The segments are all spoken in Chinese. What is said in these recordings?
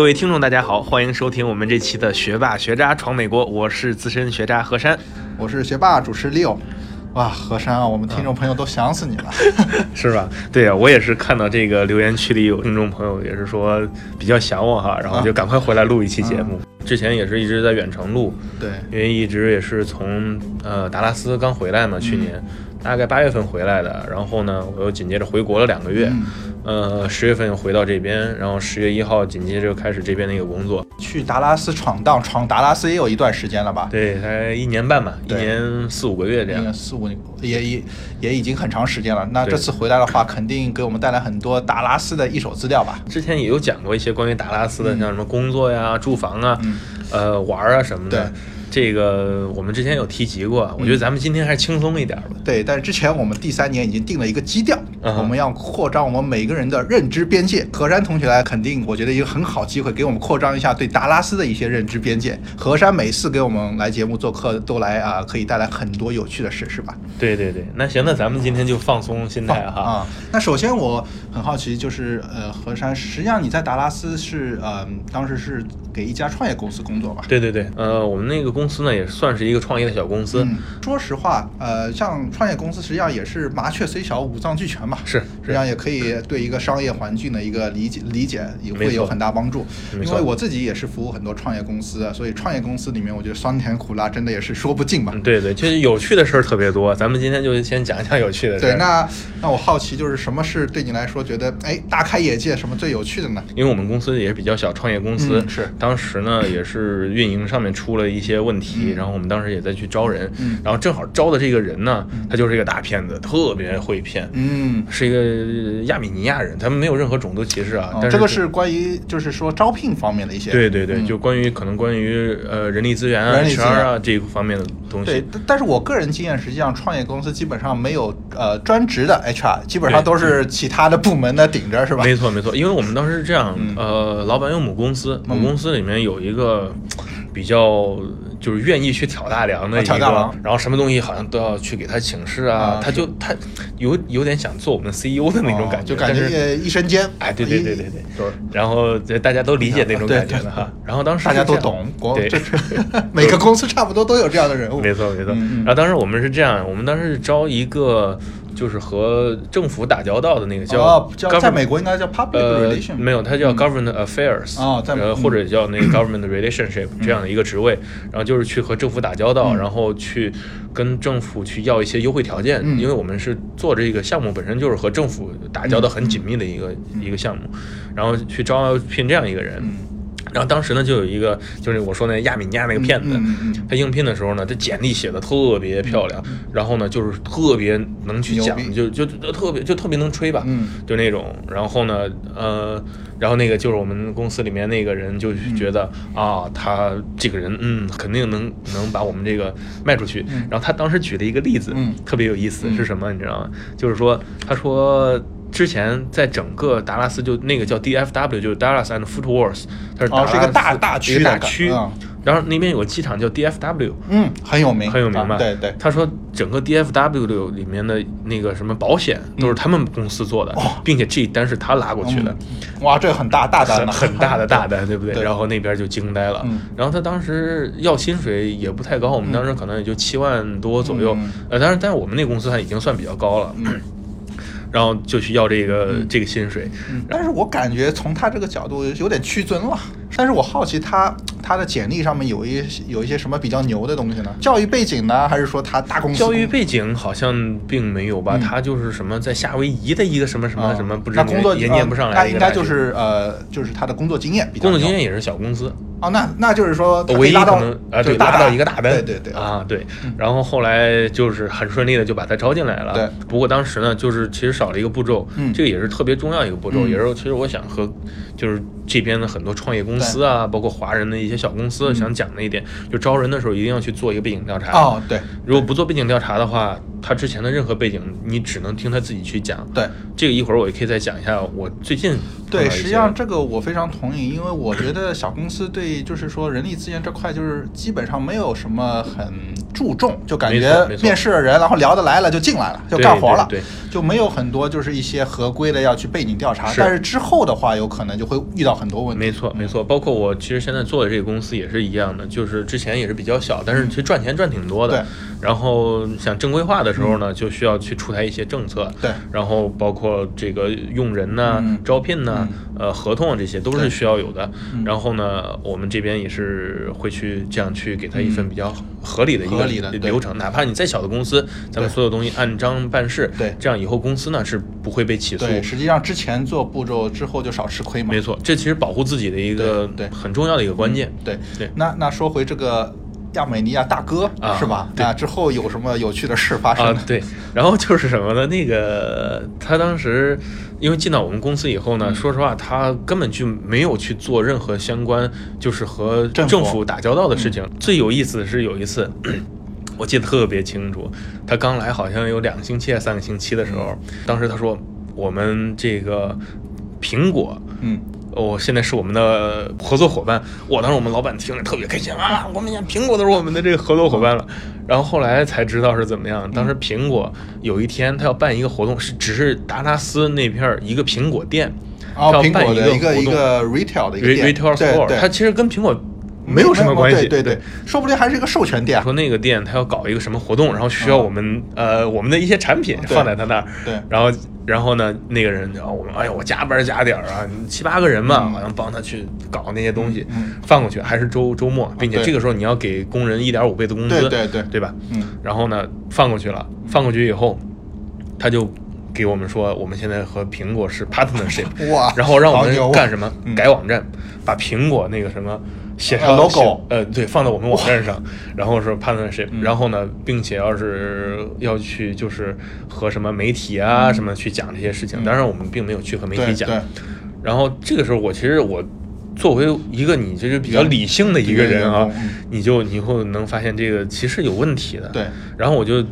各位听众，大家好，欢迎收听我们这期的学霸学渣闯美国，我是资深学渣何山，我是学霸主持 Leo。哇，何山啊，我们听众朋友都想死你了，是吧？对呀，我也是看到这个留言区里有听众朋友也是说比较想我哈，然后就赶快回来录一期节目。之前也是一直在远程录，对，因为一直也是从呃达拉斯刚回来嘛，去年大概八月份回来的，然后呢，我又紧接着回国了两个月。呃，十月份又回到这边，然后十月一号紧接着开始这边的一个工作。去达拉斯闯荡，闯达拉斯也有一段时间了吧？对，才一年半吧，一年四五个月这样。四五也也也已经很长时间了。那这次回来的话，肯定给我们带来很多达拉斯的一手资料吧？之前也有讲过一些关于达拉斯的，像什么工作呀、住房啊、呃玩啊什么的。这个我们之前有提及过，我觉得咱们今天还是轻松一点吧。对，但是之前我们第三年已经定了一个基调，我们要扩张我们每个人的认知边界。何山同学来，肯定我觉得一个很好机会，给我们扩张一下对达拉斯的一些认知边界。何山每次给我们来节目做客，都来啊，可以带来很多有趣的事，是吧？对对对，那行，那咱们今天就放松心态哈。啊，那首先我很好奇，就是呃，何山，实际上你在达拉斯是呃，当时是给一家创业公司工作吧？对对对，呃，我们那个公司呢，也算是一个创业的小公司。说实话，呃，像创业公司，实际上也是麻雀虽小，五脏俱全嘛。是，实际上也可以对一个商业环境的一个理解理解，也会有很大帮助。因为我自己也是服务很多创业公司，所以创业公司里面，我觉得酸甜苦辣真的也是说不尽吧。对对，其实有趣的事儿特别多，咱们今天就先讲一讲有趣的。对，那那我好奇，就是什么是对你来说觉得哎大开眼界，什么最有趣的呢？因为我们公司也是比较小，创业公司是，当时呢也是运营上面出了一些问题，然后我们当时也在去招人，然后正好招的这个人呢，他就是一个大骗子，特别会骗，嗯，是一个亚美尼亚人，他们没有任何种族歧视啊。这个是关于就是说招聘方面的一些，对对对，就关于可能关于呃人力资源啊、HR 啊这一方面的东西。对，但是我个人经验，实际上创业公司基本上没有呃专职的 HR，基本上都是其他的部门的顶着，是吧？没错没错，因为我们当时是这样，呃，老板有母公司，母公司里面有一个。比较就是愿意去挑大梁的一个，然后什么东西好像都要去给他请示啊，他就他有有点想做我们 CEO 的那种感觉，就感觉一身兼，哎，对对对对对，然后大家都理解那种感觉的哈，然后当时大家都懂，对，每个公司差不多都有这样的人物，没错没错，然后当时我们是这样，我们当时是招一个。就是和政府打交道的那个叫叫，在美国应该叫 public relation，没有，它叫 government affairs 啊，在或者叫那个 government relationship 这样的一个职位，然后就是去和政府打交道，然后去跟政府去要一些优惠条件，因为我们是做这个项目本身就是和政府打交道很紧密的一个一个项目，然后去招聘这样一个人。然后当时呢，就有一个，就是我说那亚米尼亚那个骗子，他应聘的时候呢，他简历写的特别漂亮，然后呢，就是特别能去讲，就就特别就特别能吹吧，就那种。然后呢，呃，然后那个就是我们公司里面那个人就觉得啊，他这个人，嗯，肯定能能把我们这个卖出去。然后他当时举了一个例子，特别有意思，是什么？你知道吗？就是说，他说。之前在整个达拉斯就那个叫 DFW，就是 Dallas and Fort Worth，它是是一个大大区大区。然后那边有个机场叫 DFW，嗯，很有名，很有名吧？对对。他说整个 DFW 里面的那个什么保险都是他们公司做的，并且这一单是他拉过去的。哇，这很大大单，很大的大单，对不对？然后那边就惊呆了。然后他当时要薪水也不太高，我们当时可能也就七万多左右。呃，但是但是我们那公司还已经算比较高了。然后就去要这个这个薪水，但是我感觉从他这个角度有点屈尊了。但是我好奇他他的简历上面有一有一些什么比较牛的东西呢？教育背景呢，还是说他大公司？教育背景好像并没有吧，他就是什么在夏威夷的一个什么什么什么，不知道也念不上来。他应该就是呃，就是他的工作经验比较。工作经验也是小公司。哦，那那就是说，唯一可能啊，对，拉到一个大单，对对对啊，对。然后后来就是很顺利的就把他招进来了。对。不过当时呢，就是其实少了一个步骤，这个也是特别重要一个步骤，也是其实我想和就是这边的很多创业公司啊，包括华人的一些小公司想讲的一点，就招人的时候一定要去做一个背景调查。哦，对。如果不做背景调查的话，他之前的任何背景你只能听他自己去讲。对。这个一会儿我也可以再讲一下我最近。对，实际上这个我非常同意，因为我觉得小公司对就是说人力资源这块就是基本上没有什么很注重，就感觉面试的人，然后聊得来了就进来了，就干活了，对对就没有很多就是一些合规的要去背景调查。是但是之后的话，有可能就会遇到很多问题。没错，没错，包括我其实现在做的这个公司也是一样的，就是之前也是比较小，但是其实赚钱赚挺多的。对然后想正规化的时候呢，就需要去出台一些政策。对然后包括这个用人呐、嗯招聘呐、呃合同啊这些都是需要有的。然后呢，我们这边也是会去这样去给他一份比较合理的一个流程，哪怕你再小的公司，咱们所有东西按章办事。对这样以后公司呢是不会被起诉。对，实际上之前做步骤之后就少吃亏嘛。没错，这其实保护自己的一个对对很重要的一个关键。对对那那说回这个亚美尼亚大哥、啊是吧？对那之后有什么有趣的事发生？，啊对，然后就是什么呢？那个他当时因为进到我们公司以后嗯呢，说实话，他根本就没有去做任何相关就是和政府打交道的事情。最有意思的是有一次。我记得特别清楚，他刚来好像有两个星期还三个星期的时候，当时他说我们这个苹果嗯，哦，现在是我们的合作伙伴。我当时我们老板听着特别开心啊，我们连苹果都是我们的这个合作伙伴了。然后后来才知道是怎么样。当时苹果有一天他要办一个活动，是只是达拉斯那片儿一个苹果店，哦，苹果的一个一个 retail 的一个 retail 对 store，对它其实跟苹果没有什么关系。对对对，说不定还是一个授权店。说那个店他要搞一个什么活动，然后需要我们、呃我们的一些产品放在他那儿，对然后然后呢那个人然后我们哎呀我加班加点儿啊七八个人嘛，嗯好像帮他去搞那些东西，嗯放过去还是周周末，并且这个时候你要给工人一点五倍的工资，对对对对吧？嗯然后呢放过去了，放过去以后他就。给我们说，我们现在和苹果是 partnership，哇然后让我们干什么？嗯改网站，把苹果那个什么写呃上 logo 呃，对，放在我们网站上，然后是 partnership，、嗯然后呢，并且要是要去就是和什么媒体啊、什么去讲这些事情，嗯当然我们并没有去和媒体讲。然后这个时候，我其实我作为一个你就是比较理性的一个人啊你就你会能发现这个其实有问题的。对，然后我就。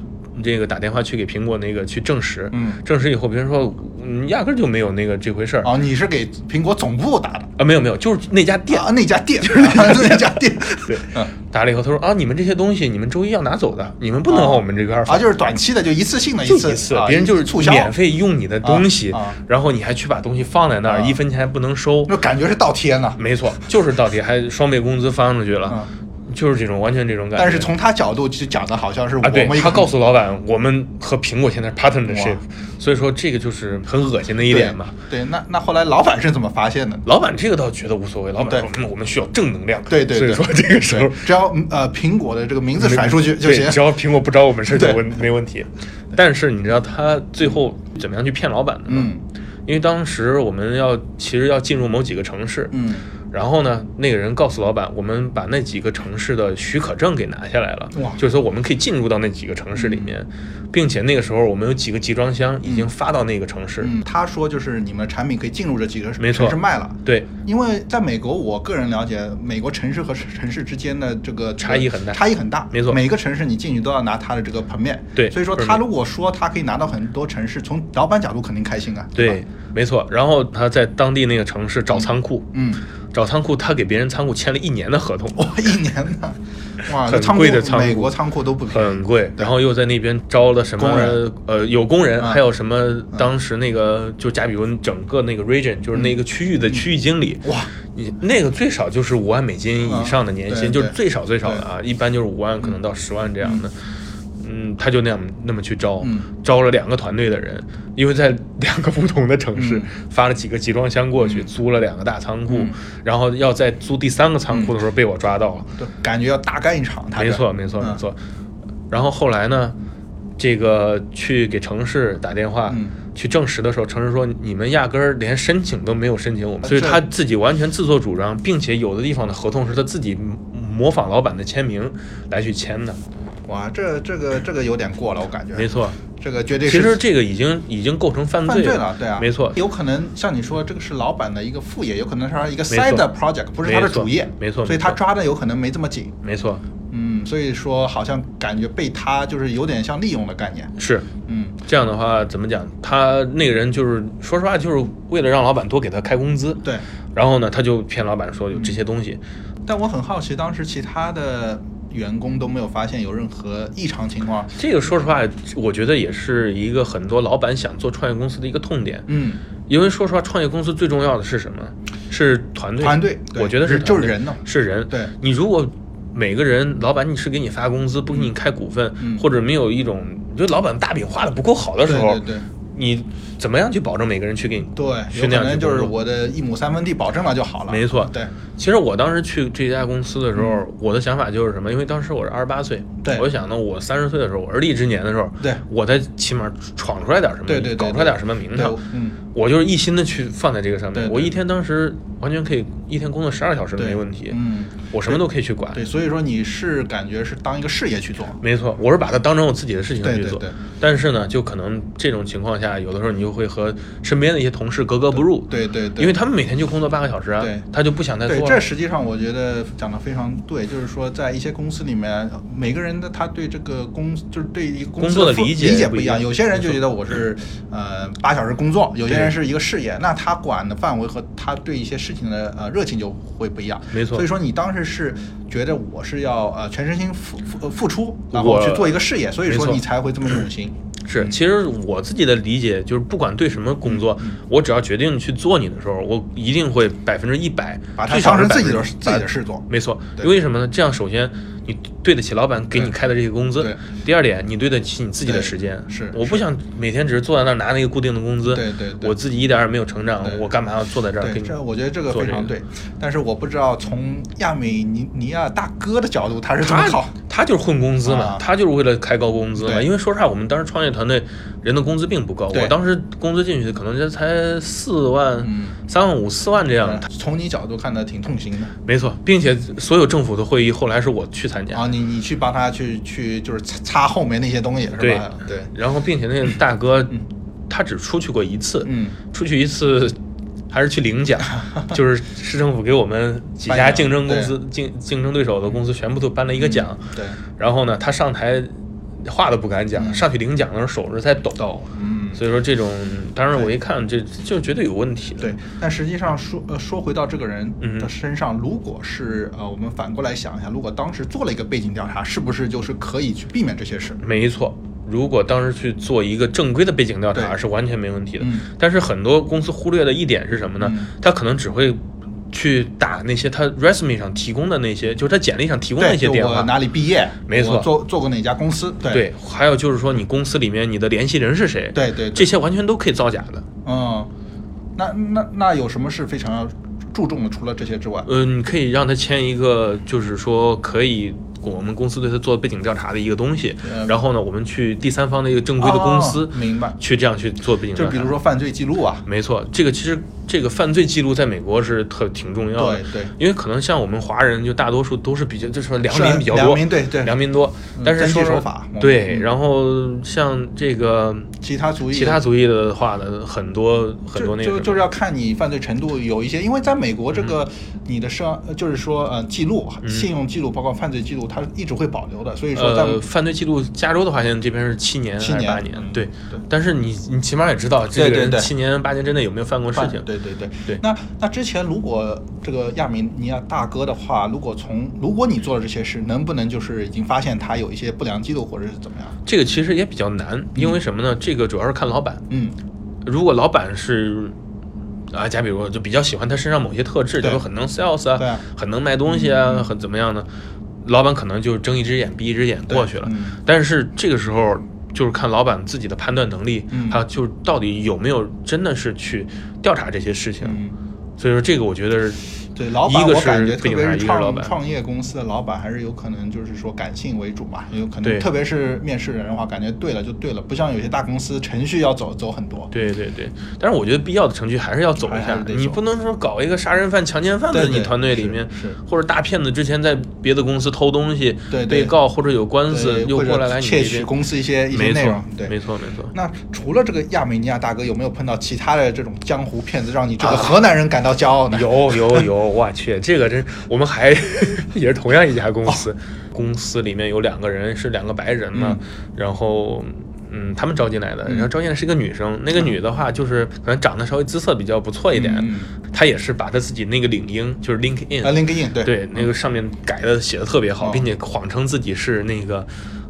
这个打电话去给苹果那个去证实，嗯。证实以后，别人说，嗯，压根儿就没有那个这回事儿。哦，你是给苹果总部打的？啊，没有没有，就是那家店，啊？那家店就是那家 店，对，嗯。打了以后，他说啊，你们这些东西你们周一要拿走的，你们不能往我们这边发。啊，就是短期的，就一次性的一次，一次，啊别人就是促销，免费用你的东西，啊啊。然后你还去把东西放在那儿，啊。一分钱还不能收。就感觉是倒贴呢。没错，就是倒贴，还双倍工资发出去了，嗯就是这种完全这种感觉。但是从他角度去讲的好像是我啊，对们他告诉老板，我们和苹果现在是 partnership，哇所以说这个就是很恶心的一点嘛。对，那那后来老板是怎么发现的？老板这个倒觉得无所谓，老板说，嗯，我们需要正能量。对对对，所以说这个时候只要嗯呃苹果的这个名字甩出去就对行。只要苹果不找我们事就问没问题。但是你知道他最后怎么样去骗老板的吗？嗯因为当时我们要其实要进入某几个城市，嗯，然后呢，那个人告诉老板，我们把那几个城市的许可证给拿下来了哇，就是说我们可以进入到那几个城市里面，并且那个时候我们有几个集装箱已经发到那个城市，嗯，他说就是你们产品可以进入这几个没错。城市卖了。对，因为在美国，我个人了解，美国城市和城市之间的这个差异很大。差异很大。没错。每个城市你进去都要拿他的这个 permit。对所以说他如果说他可以拿到很多城市，从老板角度肯定开心啊。对，没错。然后他在当地那个城市找仓库，嗯，找仓库，他给别人仓库签了一年的合同，哇，一年的，哇，很贵的仓库美国仓库都不便宜很贵，然后又在那边招了什么呃有工人，嗯还有什么当时那个就加比温整个那个 region 就是那个区域的区域经理，哇，你那个最少就是五万美金以上的年薪，嗯就是最少最少的啊，一般就是五万可能到十万这样的。嗯，他就那样那么去招，嗯招了两个团队的人，因为在两个不同的城市、嗯发了几个集装箱过去，租了两个大仓库，嗯然后要在租第三个仓库的时候被我抓到了。就感觉要大干一场。他没错，没错，嗯没错。然后后来呢，这个去给城市打电话、嗯去证实的时候，城市说你们压根儿连申请都没有申请我们，所以他自己完全自作主张，并且有的地方的合同是他自己模仿老板的签名来去签的。哇，这这个这个有点过了，我感觉。没错，这个绝对是其实这个已经已经构成犯罪犯罪了，对啊，没错，有可能像你说，这个是老板的一个副业，有可能是他一个没错 side project，不是他的主业，没错所以他抓的有可能没这么紧，没错，嗯，所以说好像感觉被他就是有点像利用的概念，是。嗯，这样的话，怎么讲？他那个人就是说实话，就是为了让老板多给他开工资。对。然后呢，他就骗老板说有这些东西。但我很好奇，当时其他的员工都没有发现有任何异常情况。这个说实话，我觉得也是一个很多老板想做创业公司的一个痛点。嗯，因为说实话，创业公司最重要的是什么？是团队。团队，我觉得是就是人呢，是人。对你如果每个人老板你是给你发工资，不给你开股份，或者没有一种，就老板大饼画的不够好的时候，对对。你怎么样去保证每个人去给你对，训练？就是我的一亩三分地保证了就好了。没错，对。其实我当时去这家公司的时候，我的想法就是什么？因为当时我是二十八岁，对，我想呢，我三十岁的时候，我而立之年的时候，对，我再起码闯出来点什么，对对，搞出来点什么名堂。嗯，我就是一心的去放在这个上面。我一天当时完全可以一天工作十二小时没问题。嗯，我什么都可以去管。对，所以说你是感觉是当一个事业去做。没错，我是把它当成我自己的事情去做。对对对。但是呢，就可能这种情况下，有的时候你就会和身边的一些同事格格不入。对对对。因为他们每天就工作八个小时啊，他就不想再做。对，这实际上我觉得。讲的非常对，就是说，在一些公司里面，每个人的他对这个公，就是对一个工作的理解不一样。有些人就觉得我是呃八小时工作，有些人是一个事业，那他管的范围和他对一些事情的呃热情就会不一样。没错。所以说，你当时是觉得我是要呃全身心付付付出，然后去做一个事业，所以说你才会这么用心。是，其实我自己的理解就是，不管对什么工作，我只要决定去做你的时候，我一定会百分之一百把它当成自己的自己的事做。没错，因为什么呢？这样首先。你对得起老板给你开的这些工资。第二点，你对得起你自己的时间。是。我不想每天只是坐在那儿拿那个固定的工资。对对。我自己一点也没有成长，我干嘛要坐在这儿？对，这我觉得这个非常对。但是我不知道从亚美尼尼亚大哥的角度，他是怎么考？他就是混工资嘛，他就是为了开高工资嘛。因为说实话，我们当时创业团队人的工资并不高。我当时工资进去可能就才四万、三万五、四万这样。从你角度看的挺痛心的。没错，并且所有政府的会议后来是我去参。啊，你你去帮他去去就是擦后面那些东西是吧？对对。然后，并且那个大哥，他只出去过一次，嗯，出去一次还是去领奖，就是市政府给我们几家竞争公司竞竞争对手的公司全部都颁了一个奖。对。然后呢，他上台话都不敢讲，上去领奖的时候手是在抖。抖。嗯。所以说这种，当然我一看这就绝对有问题。对，但实际上说呃说回到这个人的身上，如果是呃我们反过来想一下，如果当时做了一个背景调查，是不是就是可以去避免这些事？没错，如果当时去做一个正规的背景调查，是完全没问题的。但是很多公司忽略的一点是什么呢？他可能只会。去打那些他 resume 上提供的那些，就是他简历上提供的那些电话，哪里毕业？没错，做做过哪家公司？对，还有就是说你公司里面你的联系人是谁？对对，这些完全都可以造假的。嗯，那那那有什么是非常要注重的？除了这些之外，嗯，你可以让他签一个，就是说可以。我们公司对他做背景调查的一个东西，然后呢，我们去第三方的一个正规的公司，明白，去这样去做背景调查，就比如说犯罪记录啊，没错，这个其实这个犯罪记录在美国是特挺重要的，对对，因为可能像我们华人就大多数都是比较就是说良民比较多，良民对对。良民多，但是说对，然后像这个其他族裔其他族裔的话呢，很多很多那个就就是要看你犯罪程度有一些，因为在美国这个你的社就是说呃记录信用记录包括犯罪记录，它一直会保。留的，所以说呃，犯罪记录，加州的话，现在这边是七年七年八年，对。但是你你起码也知道这个人七年八年之内有没有犯过事情？对对对对。那那之前如果这个亚明尼亚大哥的话，如果从如果你做了这些事，能不能就是已经发现他有一些不良记录或者是怎么样？这个其实也比较难，因为什么呢？这个主要是看老板。嗯。如果老板是啊，假比如就比较喜欢他身上某些特质，比如很能 sales 啊，很能卖东西啊，很怎么样呢？老板可能就睁一只眼闭一只眼过去了，但是这个时候就是看老板自己的判断能力，还有就是到底有没有真的是去调查这些事情，所以说这个我觉得。对老板，我感觉特别是创创业公司的老板，还是有可能就是说感性为主嘛，有可能，特别是面试人的话，感觉对了就对了，不像有些大公司程序要走走很多。对对对，但是我觉得必要的程序还是要走一下，你不能说搞一个杀人犯、强奸犯在你团队里面，或者大骗子之前在别的公司偷东西被告或者有官司又过来来窃取公司一些一些内容。对，没错没错。那除了这个亚美尼亚大哥，有没有碰到其他的这种江湖骗子，让你这个河南人感到骄傲呢？有有有。我去，这个真，我们还 也是同样一家公司，公司里面有两个人是两个白人嘛，然后嗯，他们招进来的，然后招进来是一个女生，那个女的话就是可能长得稍微姿色比较不错一点，她也是把她自己那个领英就是 LinkedIn 啊 LinkedIn 对。对那个上面改的写的特别好，并且谎称自己是那个。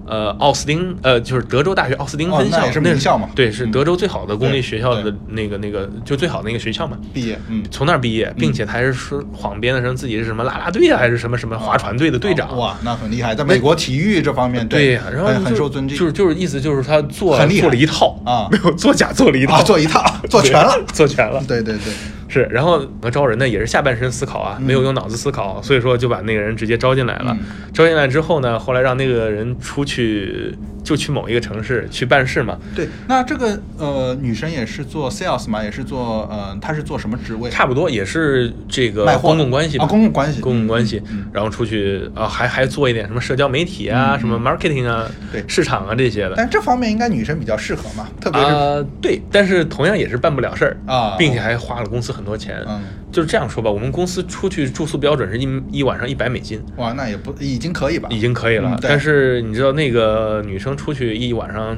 呃，奥斯汀，呃，就是德州大学奥斯汀分校，是名校嘛？对，是德州最好的公立学校的那个那个，就最好的那个学校嘛。毕业，嗯，从那儿毕业，并且他还是说谎编的成自己是什么啦啦队啊，还是什么什么划船队的队长。哇，那很厉害，在美国体育这方面，对呀，然后很受尊敬。就是就是意思就是他做做了一套啊，没有做假，做了一套，做一套，做全了，做全了。对对对。是，然后招人呢也是下半身思考啊，没有用脑子思考，所以说就把那个人直接招进来了。招进来之后呢，后来让那个人出去，就去某一个城市去办事嘛。对，那这个呃女生也是做 sales 嘛，也是做呃，她是做什么职位？差不多也是这个公共关系啊，公共关系，公共关系。然后出去啊，还还做一点什么社交媒体啊，什么 marketing 啊，对，市场啊这些的。但这方面应该女生比较适合嘛，特别是对，但是同样也是办不了事儿啊，并且还花了公司很多钱。嗯。就是这样说吧，我们公司出去住宿标准是一一晚上一百美金。哇，那也不已经可以吧？已经可以了。但是你知道那个女生出去一晚上。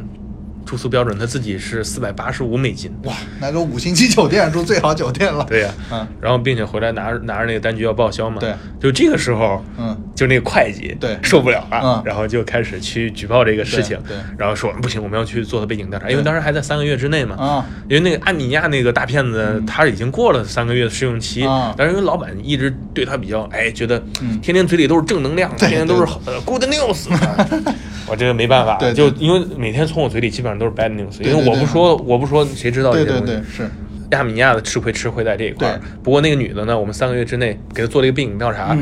住宿标准她自己是四百八十五美金，哇，那个五星级酒店住最好酒店了。对呀，嗯，然后并且回来拿着拿着那个单据要报销嘛。对，就这个时候，嗯，就那个会计对。受不了了，然后就开始去举报这个事情，对，然后说不行，我们要去做背景调查，因为当时还在三个月之内嘛。啊，因为那个安米亚那个大骗子他已经过了三个月的试用期，但是因为老板一直对他比较哎，觉得天天嘴里都是正能量，天天都是 good news。我这个没办法，就因为每天从我嘴里基本上都是 bad news，因为我不说，我不说，谁知道这些东西？是。亚米尼亚的吃亏吃亏在这一块。不过那个女的呢，我们三个月之内给她做了一个背景调查，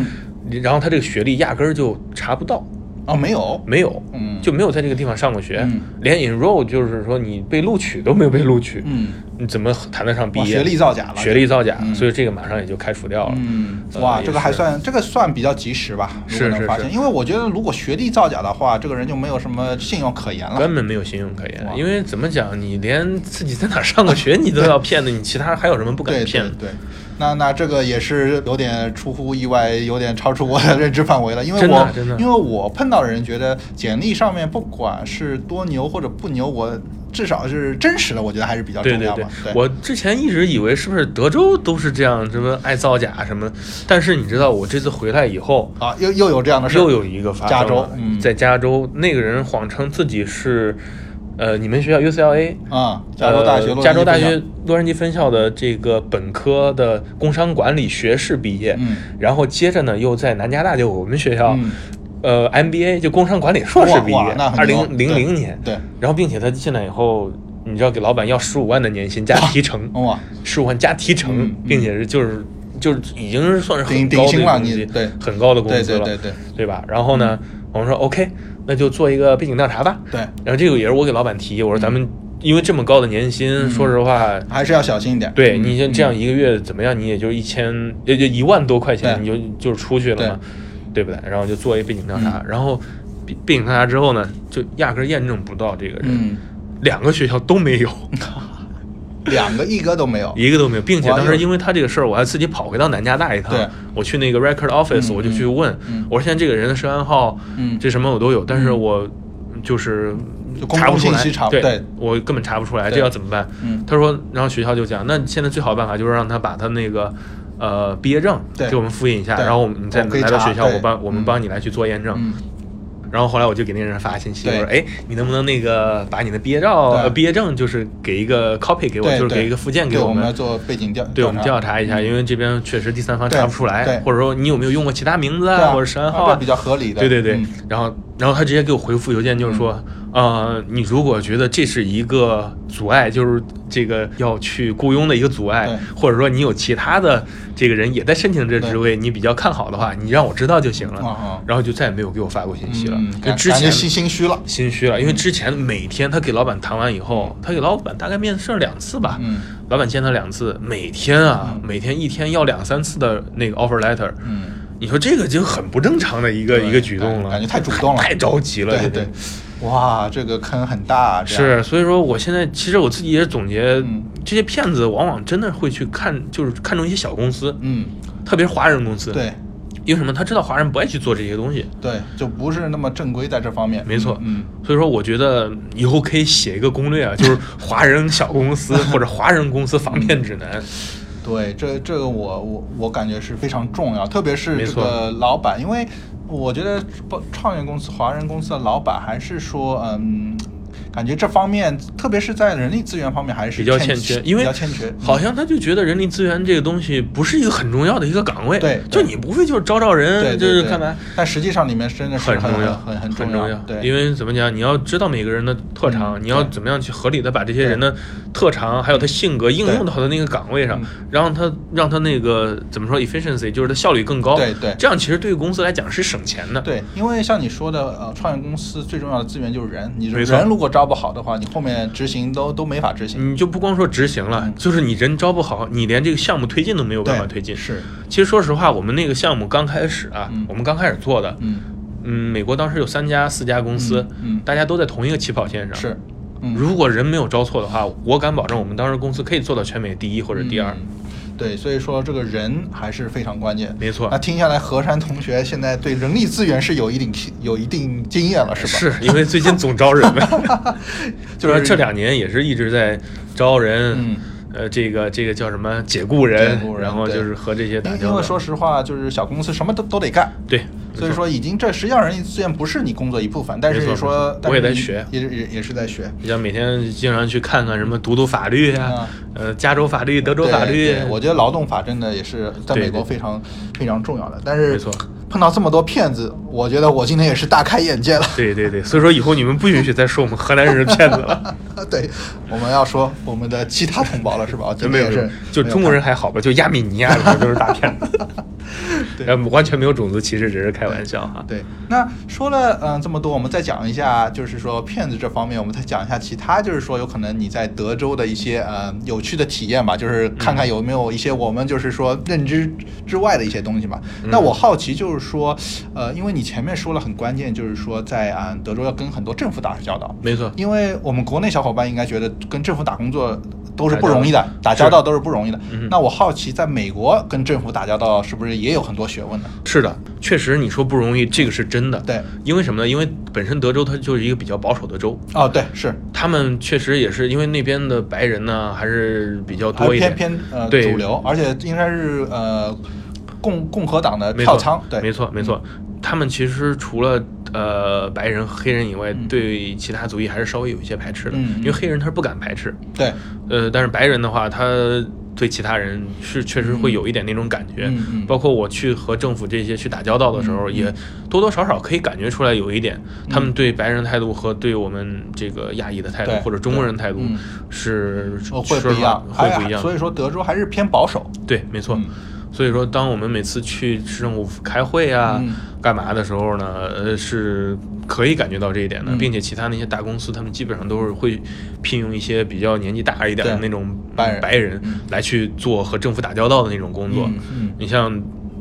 然后他这个学历压根儿就查不到。哦，没有，没有，嗯，就没有在这个地方上过学，连 enroll 就是说你被录取都没有被录取，嗯，你怎么谈得上毕业？学历造假了，学历造假，所以这个马上也就开除掉了。嗯，哇，这个还算，这个算比较及时吧？是是是，因为我觉得如果学历造假的话，这个人就没有什么信用可言了，根本没有信用可言。因为怎么讲，你连自己在哪上过学你都要骗的，你其他还有什么不敢骗？对。那那这个也是有点出乎意外，有点超出我的认知范围了。因为我因为我碰到的人觉得简历上面不管是多牛或者不牛，我至少是真实的，我觉得还是比较重要嘛。我之前一直以为是不是德州都是这样，什么爱造假什么？但是你知道，我这次回来以后啊，又又有这样的事，又有一个发生。加州，在加州，那个人谎称自己是。呃，你们学校 UCLA 啊，加州大学，加州大学洛杉矶分校的这个本科的工商管理学士毕业，嗯，然后接着呢又在南加大就我们学校，呃，MBA 就工商管理硕士毕业，二零零零年，对，然后并且他进来以后，你知道给老板要十五万的年薪加提成，哇，十五万加提成，并且是就是就是已经是算是很高的工资，对，很高的工资了，对对对，对吧？然后呢，我们说 OK。那就做一个背景调查吧。对，然后这个也是我给老板提，我说咱们因为这么高的年薪，说实话还是要小心一点。对你像这样一个月怎么样，你也就一千，也就一万多块钱，你就就出去了嘛，对不对？然后就做一个背景调查，然后背景调查之后呢，就压根验证不到这个人，两个学校都没有。两个一个都没有，一个都没有，并且当时因为他这个事儿，我还自己跑回到南加大一趟。对，我去那个 record office，我就去问，我说现在这个人的涉案号，这什么我都有，但是我就是查不出来。对，我根本查不出来，这要怎么办？他说，然后学校就讲，那现在最好的办法就是让他把他那个呃毕业证给我们复印一下，然后我们你再来到学校，我帮我们帮你来去做验证。然后后来我就给那人发信息，我说：“哎，你能不能那个把你的毕业照、毕业证，就是给一个 copy 给我，就是给一个附件给我们，来做背景调，对我们调查一下，因为这边确实第三方查不出来，或者说你有没有用过其他名字啊，或者十三号啊，比较合理的。对对对，然后然后他直接给我回复邮件，就是说。”呃，你如果觉得这是一个阻碍，就是这个要去雇佣的一个阻碍，或者说你有其他的这个人也在申请这职位，你比较看好的话，你让我知道就行了。然后就再也没有给我发过信息了。就之前心心虚了，心虚了，因为之前每天他给老板谈完以后，他给老板大概面试了两次吧，老板见他两次，每天啊，每天一天要两三次的那个 offer letter。嗯，你说这个就很不正常的一个一个举动了，感觉太主动了，太着急了，对对。哇，这个坑很大，是，所以说我现在其实我自己也总结，这些骗子往往真的会去看，就是看中一些小公司，嗯，特别是华人公司，对，因为什么？他知道华人不爱去做这些东西，对，就不是那么正规在这方面。没错，嗯，所以说我觉得以后可以写一个攻略啊，就是华人小公司 或者华人公司防骗指南。对，这这个我我我感觉是非常重要，特别是这个老板，因为我觉得不创业公司、华人公司的老板还是说，嗯，感觉这方面，特别是在人力资源方面还是比较欠欠缺，因为比较欠缺，好像他就觉得人力资源这个东西不是一个很重要的一个岗位，对就你不会就是招招人，就是干嘛？但实际上里面真的是很重要，很很很重要。对，因为怎么讲，你要知道每个人的特长，嗯你要怎么样去合理的把这些人的特长还有他性格应用到他的那个岗位上嗯，然后他让他那个怎么说 efficiency，就是他效率更高。对对这样其实对于公司来讲是省钱的。对，因为像你说的，呃，创业公司最重要的资源就是人，你人如果招不好的话，你后面执行都都没法执行。你就不光说执行了，嗯就是你人招不好，你连这个项目推进都没有办法推进。是，其实说实话，我们那个项目刚开始啊，嗯我们刚开始做的，嗯嗯，美国当时有三家、四家公司，嗯嗯大家都在同一个起跑线上。是，嗯，如果人没有招错的话，我敢保证我们当时公司可以做到全美第一或者第二。嗯对，所以说这个人还是非常关键。没错那听下来，何山同学现在对人力资源是有一定有一定经验了，是吧？是因为最近总招人呗，就是这两年也是一直在招人，嗯呃，这个这个叫什么解雇人，雇人然后就是和这些打交道。因因为说实话，就是小公司什么都都得干。对，所以说，已经这实际上人力资源不是你工作一部分，但是说我也在学也也也是在学。你像每天经常去看看什么读读法律呀、啊呃，加州法律、德州法律，我觉得劳动法真的也是在美国非常非常重要的。但是没错碰到这么多骗子，我觉得我今天也是大开眼界了。对对对，所以说以后你们不允许再说我们河南人是骗子了。对，我们要说我们的其他同胞了，是吧？今没有是，就中国人还还好吧？就亚美尼亚人都是大骗子，对，完全没有种族歧视，只是开玩笑哈。对。那说了嗯、这么多，我们再讲一下，就是说骗子这方面，我们再讲一下其他，就是说有可能你在德州的一些呃有趣的体验吧，就是看看有没有一些我们就是说认知之外的一些东西吧。那我好奇就是说，呃，因为你前面说了很关键，就是说在啊、德州要跟很多政府打交道，没错，因为我们国内小伙伴应该觉得跟政府打工作都是不容易的，打交道都是不容易的。嗯那我好奇，在美国跟政府打交道是不是也有很多学问呢？是的，确实你说不容易，这个是真的。对，因为什么呢？因为本身德州它就是一个比较保守的州，哦，对，是，他们确实也是因为那边的白人呢还是比较多一点，偏偏呃对主流，而且应该是呃共共和党的没错票仓，对，没错没错。他们其实除了呃白人、黑人以外，嗯。对其他族裔还是稍微有一些排斥的，因为黑人他是不敢排斥，对，呃，但是白人的话，他对其他人是确实会有一点那种感觉。嗯嗯包括我去和政府这些去打交道的时候，也多多少少可以感觉出来有一点，他嗯们对白人态度和对我们这个亚裔的态度或者中国人态度是呃会不一样，会不一样。所以说德州还是偏保守，对，没错。嗯所以说，当我们每次去市政府开会啊、嗯。干嘛的时候呢，呃，是可以感觉到这一点的，嗯。并且其他那些大公司，他们基本上都是会聘用一些比较年纪大一点的那种白人。白人嗯。来去做和政府打交道的那种工作。你像，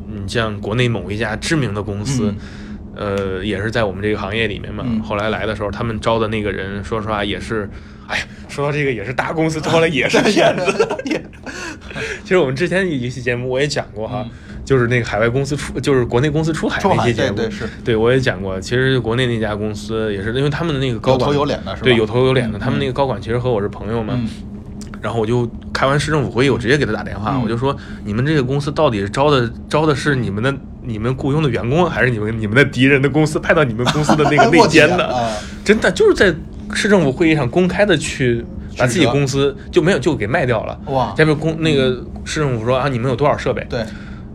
你像国内某一家知名的公司。呃，也是在我们这个行业里面嘛。嗯。后来来的时候，他们招的那个人，说实话也是，哎呀，说到这个也是大公司招来也是骗子。其实我们之前有一期节目我也讲过哈，嗯就是那个海外公司出，就是国内公司出海那些节目，对对是对我也讲过。其实国内那家公司也是，因为他们的那个高管有头有脸的是吧对，有头有脸的。嗯他们那个高管其实和我是朋友嘛，嗯然后我就开完市政府会议，我直接给他打电话，嗯我就说你们这个公司到底是招的招的是你们的你们雇佣的员工，还是你们你们的敌人的公司派到你们公司的那个 内奸的？啊真的就是在市政府会议上公开的去把自己公司就没有就给卖掉了。哇下面公那个市政府说啊，你们有多少设备？对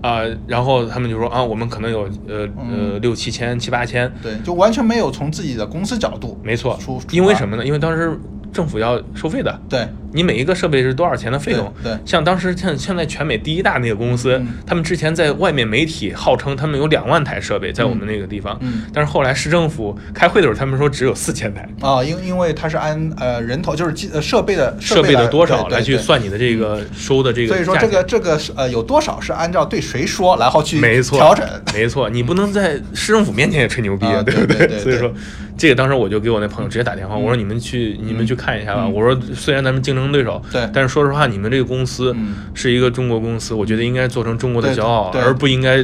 啊、然后他们就说啊，我们可能有呃呃嗯六七千七八千，对，就完全没有从自己的公司角度，没错出。因为什么呢？因为当时政府要收费的，对你每一个设备是多少钱的费用？对对。像当时像现在全美第一大那个公司，嗯。他们之前在外面媒体号称他们有两万台设备在我们那个地方，嗯。但是后来市政府开会的时候，他们说只有四千台。啊，因因为它是按呃人头，就是机呃设备的设备的多少来去算你的这个收的这个所以说这个这个是呃有多少是按照对谁说，然后去没错调整。没错，你不能在市政府面前也吹牛逼，啊对不对对？对所以说，这个当时我就给我那朋友直接打电话，嗯我说你们去你们去看一下吧。嗯。我说虽然咱们竞争争对手。对，但是说实话，你们这个公司是一个中国公司，我觉得应该做成中国的骄傲，而不应该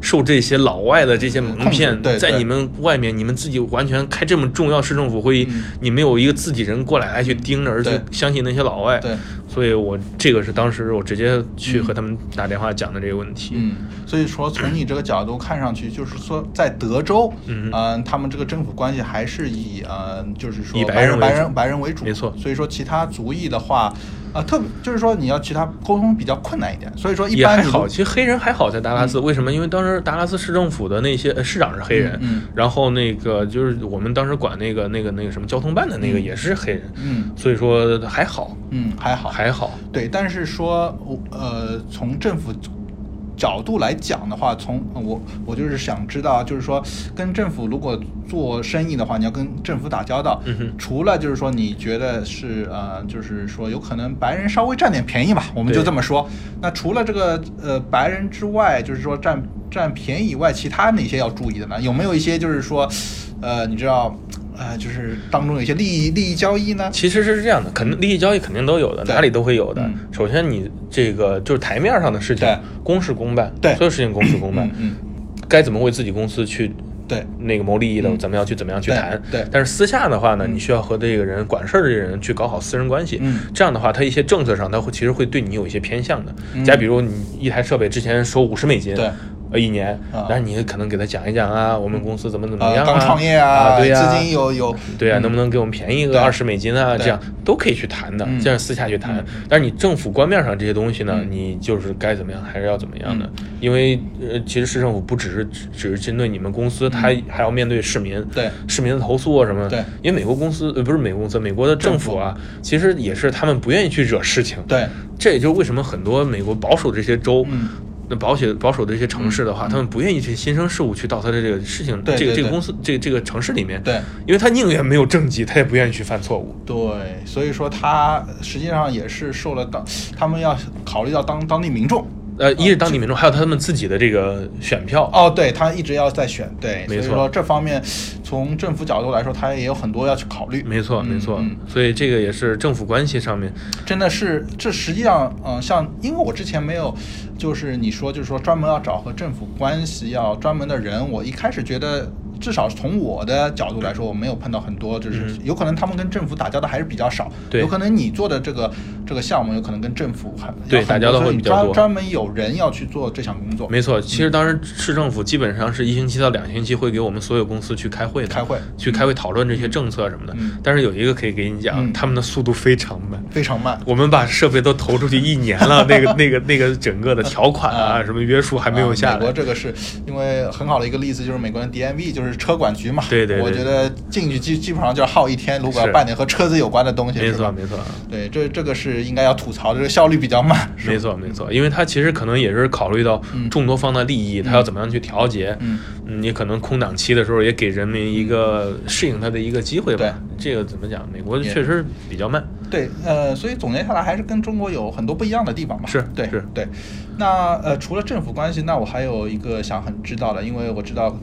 受这些老外的这些蒙骗。在你们外面，你们自己完全开这么重要市政府会议，你没有一个自己人过来来去盯着，而且相信那些老外。对。所以，我这个是当时我直接去和他们打电话讲的这个问题。嗯，所以说从你这个角度看上去，就是说在德州，嗯，他们这个政府关系还是以呃，就是说白人白人白人为主，没错。所以说其他族裔的话。啊，特别就是说你要其他沟通比较困难一点，所以说一般还好。其实黑人还好在达拉斯，为什么？因为当时达拉斯市政府的那些市长是黑人，然后那个就是我们当时管那个那个那个什么交通办的那个也是黑人，嗯，所以说还好，嗯，还好，还好。对，但是说呃，从政府。角度来讲的话，从我我就是想知道，就是说跟政府如果做生意的话，你要跟政府打交道，除了就是说你觉得是呃，就是说有可能白人稍微占点便宜吧，我们就这么说。那除了这个呃白人之外，就是说占占便宜以外，其他哪些要注意的呢？有没有一些就是说，呃，你知道？呃，就是当中有一些利益利益交易呢，其实是这样的，肯定利益交易肯定都有的，哪里都会有的。首先，你这个就是台面上的事情，公事公办，对，所有事情公事公办，嗯，该怎么为自己公司去对那个谋利益的，怎么样去怎么样去谈，对。但是私下的话呢，你需要和这个人管事儿的这个人去搞好私人关系，嗯，这样的话，他一些政策上，他会其实会对你有一些偏向的。假比如你一台设备之前收五十美金，对。呃，一年，但是你可能给他讲一讲啊，我们公司怎么怎么样啊，刚创业啊，对呀，资金有有，对呀，能不能给我们便宜个二十美金啊？这样都可以去谈的，这样私下去谈。但是你政府官面上这些东西呢，你就是该怎么样还是要怎么样的，因为呃，其实市政府不只是只是针对你们公司，他还要面对市民，对市民的投诉啊什么。对，因为美国公司呃不是美国公司，美国的政府啊，其实也是他们不愿意去惹事情。对，这也就是为什么很多美国保守这些州。那保险保守的一些城市的话，他们不愿意去新生事物去到他的这个事情，这个这个公司，这个这个城市里面，对，因为他宁愿没有政绩，他也不愿意去犯错误。对，所以说他实际上也是受了当，他们要考虑到当当地民众。呃，一是当地民众，还有他们自己的这个选票哦，对他一直要在选，对，没错。说这方面，从政府角度来说，他也有很多要去考虑。没错，没错。所以这个也是政府关系上面，真的是这实际上，嗯，像因为我之前没有，就是你说就是说专门要找和政府关系要专门的人，我一开始觉得。至少从我的角度来说，我没有碰到很多，就是有可能他们跟政府打交道还是比较少。对，有可能你做的这个这个项目，有可能跟政府还对打交道会比较多。专专门有人要去做这项工作。没错，其实当时市政府基本上是一星期到两星期会给我们所有公司去开会的，开会去开会讨论这些政策什么的。但是有一个可以给你讲，他们的速度非常慢，非常慢。我们把设备都投出去一年了，那个那个那个整个的条款啊，什么约束还没有下来。美国这个是因为很好的一个例子，就是美国的 DMV，就是车管局嘛。对对，我觉得进去基基本上就是耗一天。如果要办点和车子有关的东西，没错没错。对，这这个是应该要吐槽的，这个效率比较慢。没错没错，因为他其实可能也是考虑到众多方的利益，他要怎么样去调节。嗯，你可能空档期的时候也给人民一个适应他的一个机会吧。对，这个怎么讲？美国确实比较慢。对，呃，所以总结下来还是跟中国有很多不一样的地方吧。是对是对。那呃，除了政府关系，那我还有一个想很知道的，因为我知道。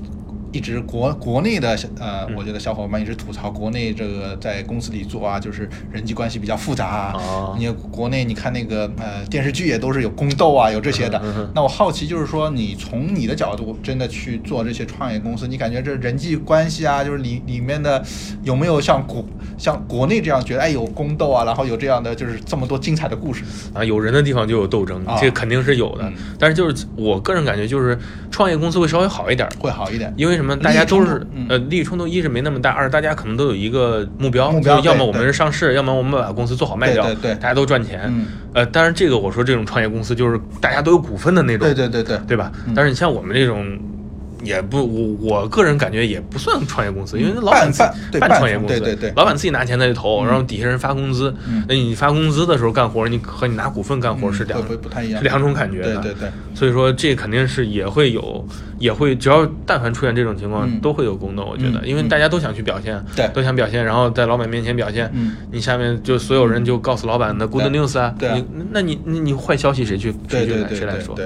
一直国国内的呃，我觉得小伙伴一直吐槽国内这个在公司里做啊，就是人际关系比较复杂啊。你国内你看那个呃电视剧也都是有宫斗啊，有这些的。那我好奇就是说，你从你的角度真的去做这些创业公司，你感觉这人际关系啊，就是里里面的有没有像国像国内这样觉得哎有宫斗啊，然后有这样的就是这么多精彩的故事啊？有人的地方就有斗争，这肯定是有的。但是就是我个人感觉就是创业公司会稍微好一点，会好一点，因为什么？大家都是呃，利益冲突一是没那么大，二大家可能都有一个目标，目标要么我们是上市，要么我们把公司做好卖掉，对对，大家都赚钱。呃，当然这个我说这种创业公司就是大家都有股份的那种，对对对对，对吧？但是你像我们这种。也不，我我个人感觉也不算创业公司，因为老板半创业公司，对对对，老板自己拿钱在投，然后底下人发工资。那你发工资的时候干活，你和你拿股份干活是两不太一样，是两种感觉。对对对，所以说这肯定是也会有，也会只要但凡出现这种情况，都会有宫斗。我觉得，因为大家都想去表现，对，都想表现，然后在老板面前表现。嗯，你下面就所有人就告诉老板的 good news 啊，对，那你你你坏消息谁去谁去谁来说？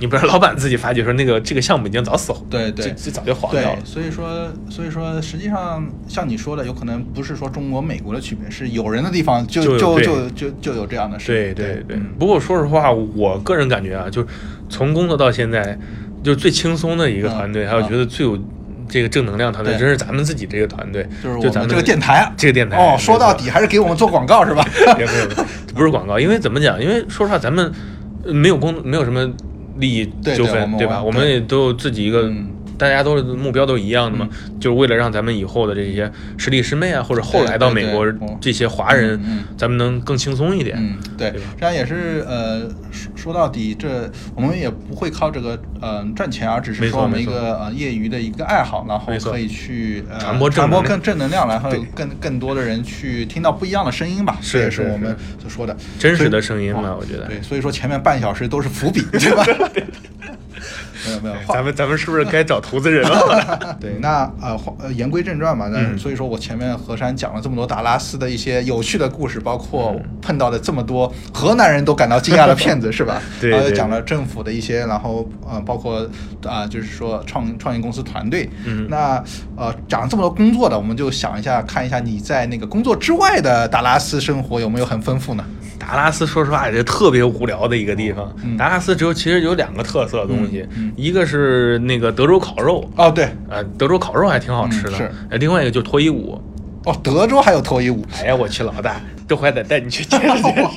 对。你不是老板自己发觉说那个这个项目已经早死，对对，这早就黄掉了。所以说，所以说，实际上像你说的，有可能不是说中国、美国的区别，是有人的地方就就就就就有这样的事。对对对。不过说实话，我个人感觉啊，就是从工作到现在，就最轻松的一个团队，还有觉得最有。这个正能量团队真是咱们自己这个团队，就是咱们这个电台，这个电台哦，说到底还是给我们做广告是吧？没有没有，不是广告，因为怎么讲？因为说实话，咱们没有工，没有什么利益纠纷，对吧？我们也都有自己一个。大家都是目标都一样的嘛，就是为了让咱们以后的这些师弟师妹啊，或者后来到美国这些华人，咱们能更轻松一点。嗯，对，这样也是呃，说说到底，这我们也不会靠这个呃赚钱，而只是说我们一个呃业余的一个爱好，然后可以去传播传播更正能量，然后更更多的人去听到不一样的声音吧。这也是我们所说的。真实的声音嘛，我觉得。对，所以说前面半小时都是伏笔，对吧？没有没有，咱们咱们是不是该找投资人了？对，那呃呃言归正传嘛，那所以说我前面何山讲了这么多达拉斯的一些有趣的故事，包括碰到的这么多河南人都感到惊讶的骗子，是吧？对，讲了政府的一些，然后呃包括啊就是说创创业公司团队，嗯，那呃讲了这么多工作的，我们就想一下看一下你在那个工作之外的达拉斯生活有没有很丰富呢？达拉斯说实话也是特别无聊的一个地方。达拉斯只有其实有两个特色的东西，一个是那个德州烤肉。哦，对，呃，德州烤肉还挺好吃的。是，另外一个就是脱衣舞。哦，德州还有脱衣舞？哎呀，我去，老大。这回得带你去见识见识。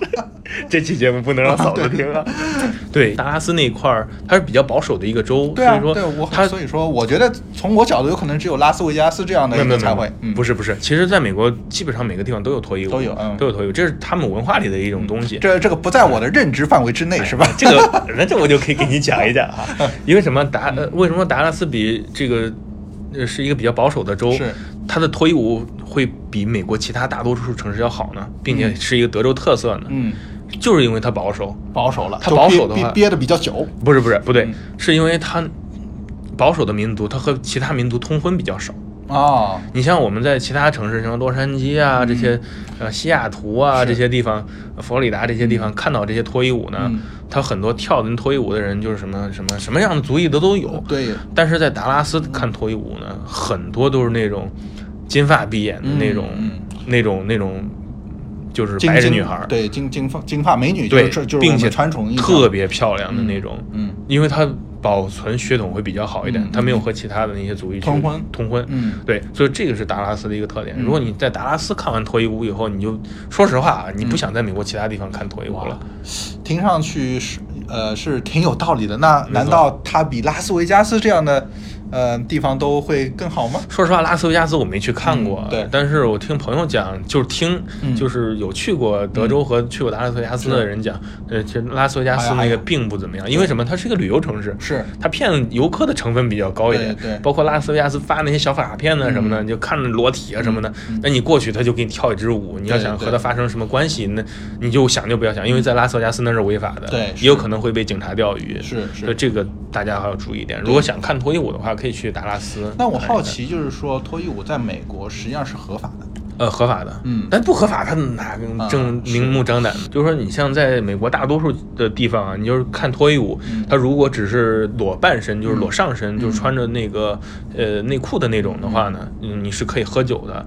这期节目不能让 嫂子听啊。对，达拉斯那一块儿，它是比较保守的一个州，所以说，对我，所以说，我觉得从我角度，有可能只有拉斯维加斯这样的一个才会。不是不是，其实在美国，基本上每个地方都有脱衣舞，都有，都有脱衣舞，这是他们文化里的一种东西。这这个不在我的认知范围之内，是吧？这个，那这我就可以给你讲一讲啊。因为什么达？为什么达拉斯比这个？是一个比较保守的州，是它的脱衣舞会比美国其他大多数城市要好呢，并且是一个德州特色呢。嗯，就是因为它保守，保守了，它保守的话憋的比较久。不是不是不对，是因为它保守的民族，它和其他民族通婚比较少。啊，你像我们在其他城市，像洛杉矶啊这些，呃西雅图啊这些地方，佛罗里达这些地方，看到这些脱衣舞呢，他很多跳的脱衣舞的人就是什么什么什么样的族裔的都有。对。但是在达拉斯看脱衣舞呢，很多都是那种金发碧眼的那种，那种那种，就是白人女孩。对，金金发金发美女。对，并且传统特别漂亮的那种。嗯。因为她。保存血统会比较好一点，他没有和其他的那些族裔通婚，通婚，嗯，对，所以这个是达拉斯的一个特点。如果你在达拉斯看完脱衣舞以后，你就说实话啊，你不想在美国其他地方看脱衣舞了。听上去是呃是挺有道理的。那难道它比拉斯维加斯这样的？呃，地方都会更好吗？说实话，拉斯维加斯我没去看过，对，但是我听朋友讲，就是听，就是有去过德州和去过达拉斯维加斯的人讲，呃，其实拉斯维加斯那个并不怎么样，因为什么？它是一个旅游城市，是。它骗游客的成分比较高一点，对，包括拉斯维加斯发那些小卡片呢什么的，就看着裸体啊什么的，那你过去他就给你跳一支舞，你要想和他发生什么关系，那你就想就不要想，因为在拉斯维加斯那是违法的，对，也有可能会被警察钓鱼，是是，所以这个大家还要注意一点。如果想看脱衣舞的话，可以去达拉斯。那我好奇，就是说脱衣舞在美国实际上是合法的，呃，合法的，嗯，但不合法，他哪正明目张胆的？就是说，你像在美国大多数的地方啊，你就是看脱衣舞，他如果只是裸半身，就是裸上身，就是穿着那个呃内裤的那种的话呢，你是可以喝酒的，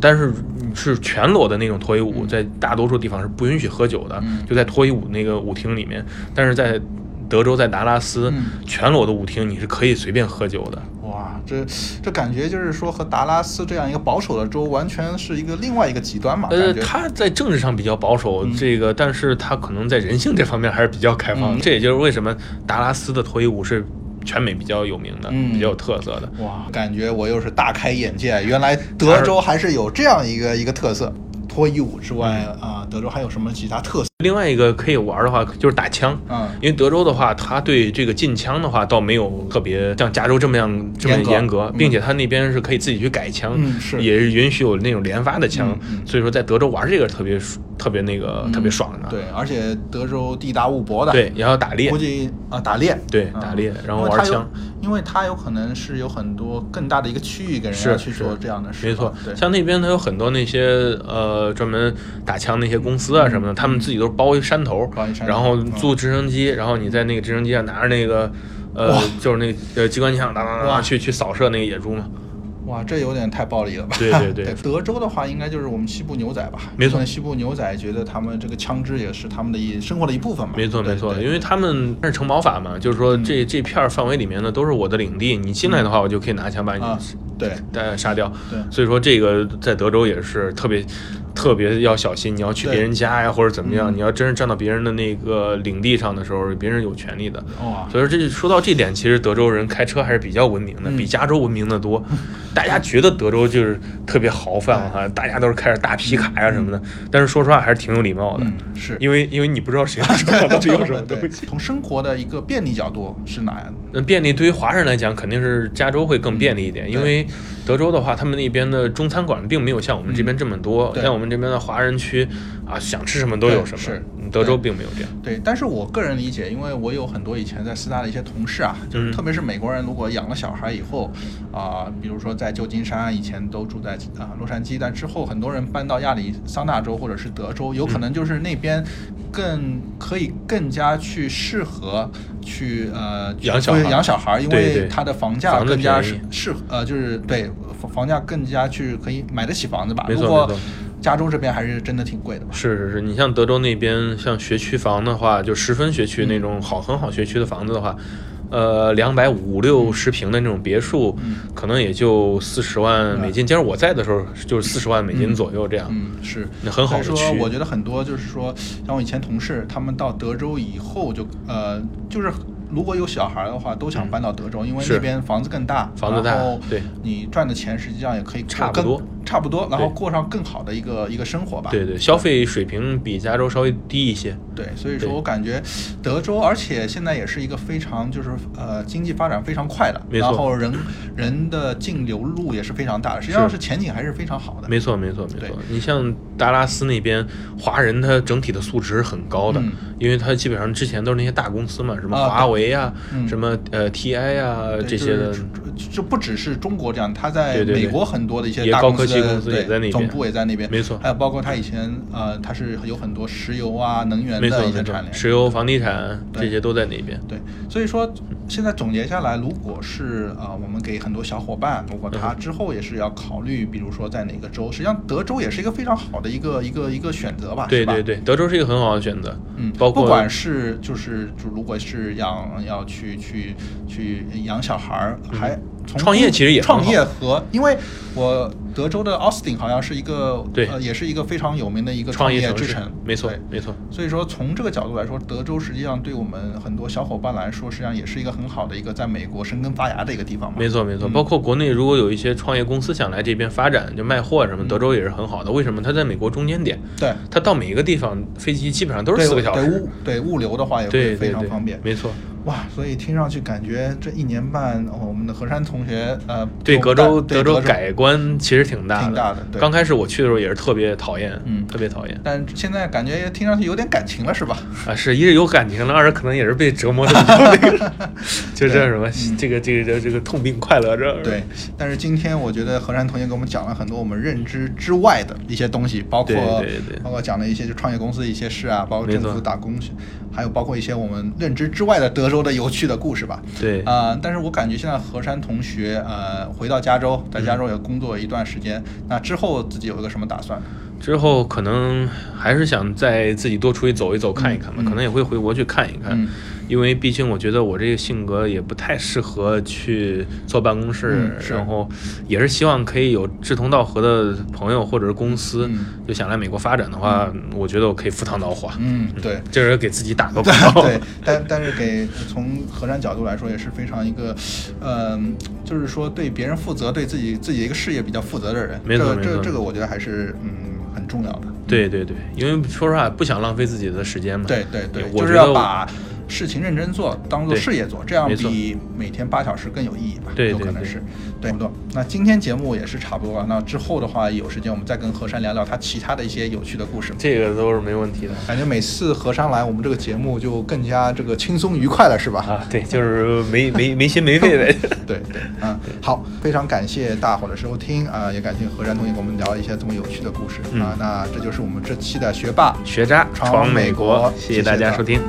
但是是全裸的那种脱衣舞，在大多数地方是不允许喝酒的，就在脱衣舞那个舞厅里面，但是在。德州在达拉斯，全裸的舞厅你是可以随便喝酒的。哇，这这感觉就是说和达拉斯这样一个保守的州完全是一个另外一个极端嘛。呃，他在政治上比较保守，这个，但是他可能在人性这方面还是比较开放。这也就是为什么达拉斯的脱衣舞是全美比较有名的，比较有特色的。哇，感觉我又是大开眼界，原来德州还是有这样一个一个特色。脱衣舞之外啊，德州还有什么其他特色？另外一个可以玩的话就是打枪，嗯，因为德州的话，他对这个禁枪的话倒没有特别像加州这么样这么严格，并且他那边是可以自己去改枪，是。也是允许有那种连发的枪，所以说在德州玩这个特别特别那个特别爽的。对，而且德州地大物博的，对，也要打猎，估计啊打猎，对，打猎，然后玩枪。因为它有可能是有很多更大的一个区域给人家去做这样的事，没错。像那边它有很多那些呃专门打枪那些些公司啊什么的，他们自己都是包一山头，然后租直升机，然后你在那个直升机上拿着那个，呃，就是那呃机关枪，哒哒哒去去扫射那个野猪嘛。哇，这有点太暴力了吧？对对 对，德州的话，应该就是我们西部牛仔吧？没错，西部牛仔觉得他们这个枪支也是他们的一生活的一部分嘛？没错没错，因为他们是城堡法嘛，就是说这这片范围里面呢都是我的领地，你进来的话，我就可以拿枪把你对杀掉。对，所以说这个在德州也是特别。特别要小心，你要去别人家呀，或者怎么样，你要真是站到别人的那个领地上的时候，别人有权利的。哦，所以说这说到这点，其实德州人开车还是比较文明的，比加州文明的多。大家觉得德州就是特别豪放哈，大家都是开着大皮卡呀什么的，但是说实话还是挺有礼貌的。是。因为因为你不知道谁要什么，谁要什么东西。从生活的一个便利角度是哪样的？那便利对于华人来讲，肯定是加州会更便利一点，因为德州的话，他们那边的中餐馆并没有像我们这边这么多，像我们这边的华人区啊，想吃什么都有什么。是。德州并没有这样。对，但是我个人理解，因为我有很多以前在四大的一些同事啊，就是特别是美国人，如果养了小孩以后，啊，比如说在旧金山以前都住在啊洛杉矶，但之后很多人搬到亚利桑那州或者是德州，有可能就是那边更可以更加去适合去呃养小养小孩，因为它的房价更加适适呃就是对房房价更加去可以买得起房子吧。没错没错。加州这边还是真的挺贵的吧？是是是，你像德州那边，像学区房的话，就十分学区那种好很好学区的房子的话，呃，两百五六十平的那种别墅，可能也就四十万美金。今儿我在的时候就是四十万美金左右这样。嗯，是，那很好的区。说，我觉得很多就是说，像我以前同事，他们到德州以后就呃，就是。如果有小孩的话，都想搬到德州，因为那边房子更大，房子大，对，你赚的钱实际上也可以差不多，差不多，然后过上更好的一个一个生活吧。对对，消费水平比加州稍微低一些。对，所以说我感觉德州，而且现在也是一个非常就是呃经济发展非常快的，然后人人的净流入也是非常大的，实际上是。前景还是非常好的。没错没错没错，你像达拉斯那边华人，他整体的素质是很高的，因为他基本上之前都是那些大公司嘛，什么华为。呀，什么呃 TI 啊这些的，就不只是中国这样，他在美国很多的一些大公司也在那边，总部也在那边，没错。还有包括他以前呃，他是有很多石油啊、能源的一些产业，石油、房地产这些都在那边。对，所以说现在总结下来，如果是啊，我们给很多小伙伴，如果他之后也是要考虑，比如说在哪个州，实际上德州也是一个非常好的一个一个一个选择吧，对对对，德州是一个很好的选择，嗯，包括不管是就是就如果是养。要去去去养小孩儿，还创业其实也创业和，因为我德州的奥斯汀好像是一个对，呃，也是一个非常有名的一个创业之城，没错没错。所以说从这个角度来说，德州实际上对我们很多小伙伴来说，实际上也是一个很好的一个在美国生根发芽的一个地方嘛。没错没错，包括国内如果有一些创业公司想来这边发展，就卖货什么，德州也是很好的。为什么？它在美国中间点，对，它到每一个地方飞机基本上都是四个小时，对物流的话也会非常方便，没错。哇，所以听上去感觉这一年半，我们的何山同学，呃，对德州德州改观其实挺大的。挺大的。刚开始我去的时候也是特别讨厌，嗯，特别讨厌。但现在感觉听上去有点感情了，是吧？啊，是一是有感情了，二是可能也是被折磨的 就这什么，这个这个这个痛并快乐着。对。但是今天我觉得何山同学给我们讲了很多我们认知之外的一些东西，包括包括讲了一些就创业公司的一些事啊，包括政府打工，还有包括一些我们认知之外的德州的有趣的故。事吧？对啊，但是我感觉现在何山同学呃回到加州，在加州也工作一段时间，那之后自己有一个什么打算？之后可能还是想再自己多出去走一走，看一看吧，可能也会回国去看一看。因为毕竟我觉得我这个性格也不太适合去坐办公室，然后也是希望可以有志同道合的朋友或者是公司，就想来美国发展的话，我觉得我可以赴汤蹈火。嗯，对，这是给自己打个 广告。对，但但是给从何山角度来说，也是非常一个，嗯，就是说对别人负责，对自己自己一个事业比较负责的人。没错，这这个我觉得还是嗯很重要的。对对对，因为说实话不想浪费自己的时间嘛。对对对，就是要把。事情认真做，当做事业做，这样比每天八小时更有意义吧？对有可能是，对不对？那今天节目也是差不多了，那之后的话有时间我们再跟何山聊聊他其他的一些有趣的故事。这个都是没问题的感觉每次何山来，我们这个节目就更加这个轻松愉快了，是吧？啊，对，就是没没没心没肺的。对对，嗯，好，非常感谢大伙的收听啊，也感谢何山同学给我们聊一些这么有趣的故事、嗯啊。那这就是我们这期的学霸学渣闯闯美美国谢谢大家收听。